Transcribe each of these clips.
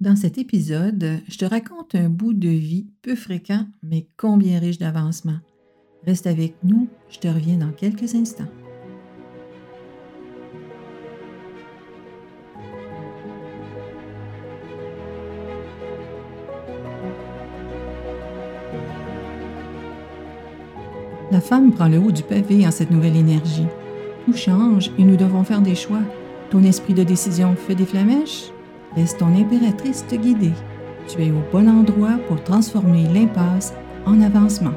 Dans cet épisode, je te raconte un bout de vie peu fréquent, mais combien riche d'avancement. Reste avec nous, je te reviens dans quelques instants. La femme prend le haut du pavé en cette nouvelle énergie. Tout change et nous devons faire des choix. Ton esprit de décision fait des flamèches? Laisse ton impératrice te guider. Tu es au bon endroit pour transformer l'impasse en avancement.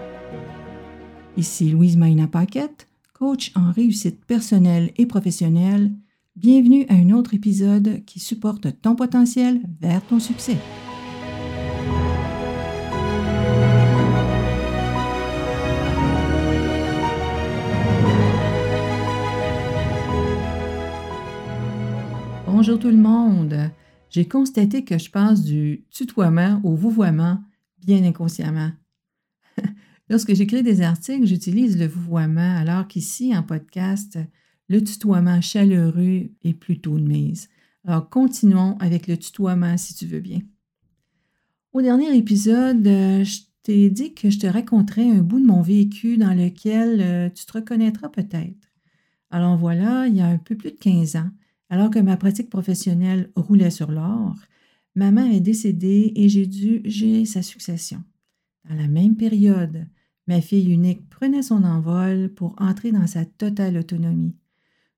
Ici Louise Maina Paquette, coach en réussite personnelle et professionnelle. Bienvenue à un autre épisode qui supporte ton potentiel vers ton succès. Bonjour tout le monde j'ai constaté que je passe du tutoiement au vouvoiement bien inconsciemment. Lorsque j'écris des articles, j'utilise le vouvoiement, alors qu'ici, en podcast, le tutoiement chaleureux est plutôt de mise. Alors, continuons avec le tutoiement si tu veux bien. Au dernier épisode, euh, je t'ai dit que je te raconterais un bout de mon vécu dans lequel euh, tu te reconnaîtras peut-être. Alors voilà, il y a un peu plus de 15 ans, alors que ma pratique professionnelle roulait sur l'or, ma mère est décédée et j'ai dû gérer sa succession. Dans la même période, ma fille unique prenait son envol pour entrer dans sa totale autonomie.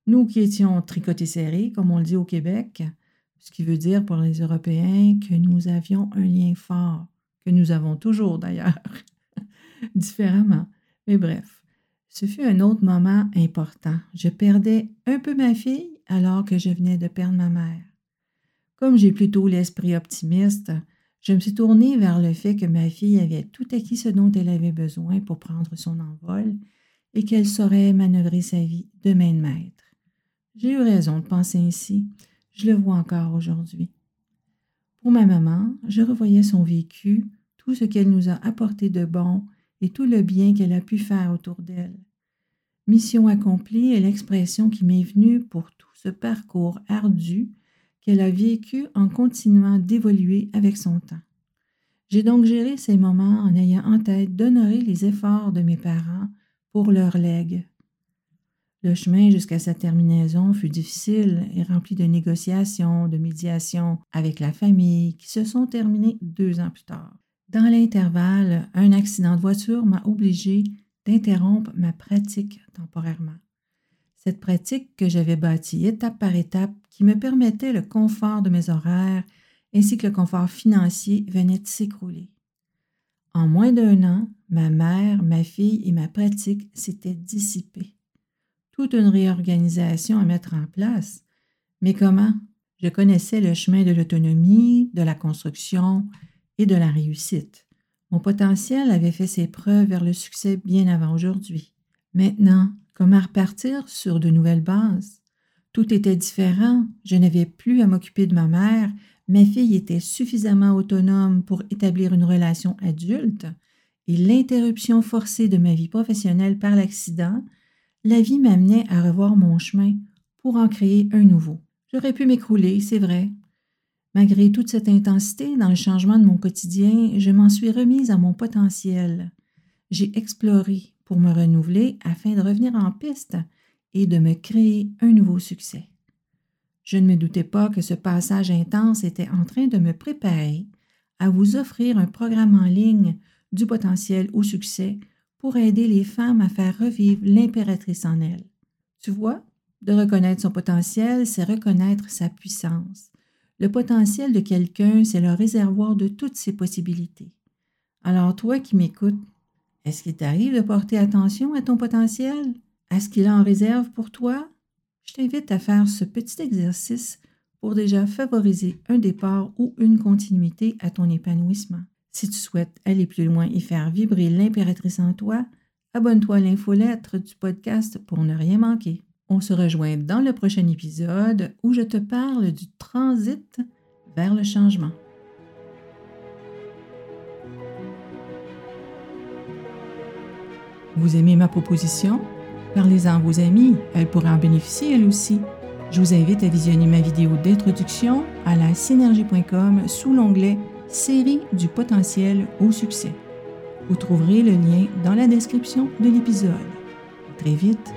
Nous qui étions tricotés serrés, comme on le dit au Québec, ce qui veut dire pour les Européens que nous avions un lien fort, que nous avons toujours d'ailleurs, différemment. Mais bref, ce fut un autre moment important. Je perdais un peu ma fille alors que je venais de perdre ma mère. Comme j'ai plutôt l'esprit optimiste, je me suis tournée vers le fait que ma fille avait tout acquis ce dont elle avait besoin pour prendre son envol et qu'elle saurait manœuvrer sa vie de main de maître. J'ai eu raison de penser ainsi. Je le vois encore aujourd'hui. Pour ma maman, je revoyais son vécu, tout ce qu'elle nous a apporté de bon et tout le bien qu'elle a pu faire autour d'elle. Mission accomplie est l'expression qui m'est venue pour tout ce parcours ardu qu'elle a vécu en continuant d'évoluer avec son temps. J'ai donc géré ces moments en ayant en tête d'honorer les efforts de mes parents pour leur legs. Le chemin jusqu'à sa terminaison fut difficile et rempli de négociations, de médiations avec la famille qui se sont terminées deux ans plus tard. Dans l'intervalle, un accident de voiture m'a obligé d'interrompre ma pratique temporairement. Cette pratique que j'avais bâtie étape par étape, qui me permettait le confort de mes horaires ainsi que le confort financier, venait de s'écrouler. En moins d'un an, ma mère, ma fille et ma pratique s'étaient dissipées. Toute une réorganisation à mettre en place. Mais comment? Je connaissais le chemin de l'autonomie, de la construction et de la réussite. Mon potentiel avait fait ses preuves vers le succès bien avant aujourd'hui. Maintenant, comment repartir sur de nouvelles bases? Tout était différent, je n'avais plus à m'occuper de ma mère, ma fille était suffisamment autonome pour établir une relation adulte, et l'interruption forcée de ma vie professionnelle par l'accident, la vie m'amenait à revoir mon chemin pour en créer un nouveau. J'aurais pu m'écrouler, c'est vrai, Malgré toute cette intensité dans le changement de mon quotidien, je m'en suis remise à mon potentiel. J'ai exploré pour me renouveler afin de revenir en piste et de me créer un nouveau succès. Je ne me doutais pas que ce passage intense était en train de me préparer à vous offrir un programme en ligne du potentiel au succès pour aider les femmes à faire revivre l'impératrice en elles. Tu vois, de reconnaître son potentiel, c'est reconnaître sa puissance. Le potentiel de quelqu'un, c'est le réservoir de toutes ses possibilités. Alors toi qui m'écoutes, est-ce qu'il t'arrive de porter attention à ton potentiel, à ce qu'il en réserve pour toi? Je t'invite à faire ce petit exercice pour déjà favoriser un départ ou une continuité à ton épanouissement. Si tu souhaites aller plus loin et faire vibrer l'impératrice en toi, abonne-toi à l'infolettre du podcast pour ne rien manquer. On se rejoint dans le prochain épisode où je te parle du transit vers le changement. Vous aimez ma proposition? Parlez-en à vos amis, elles pourraient en bénéficier elles aussi. Je vous invite à visionner ma vidéo d'introduction à la synergie.com sous l'onglet Série du potentiel au succès. Vous trouverez le lien dans la description de l'épisode. Très vite!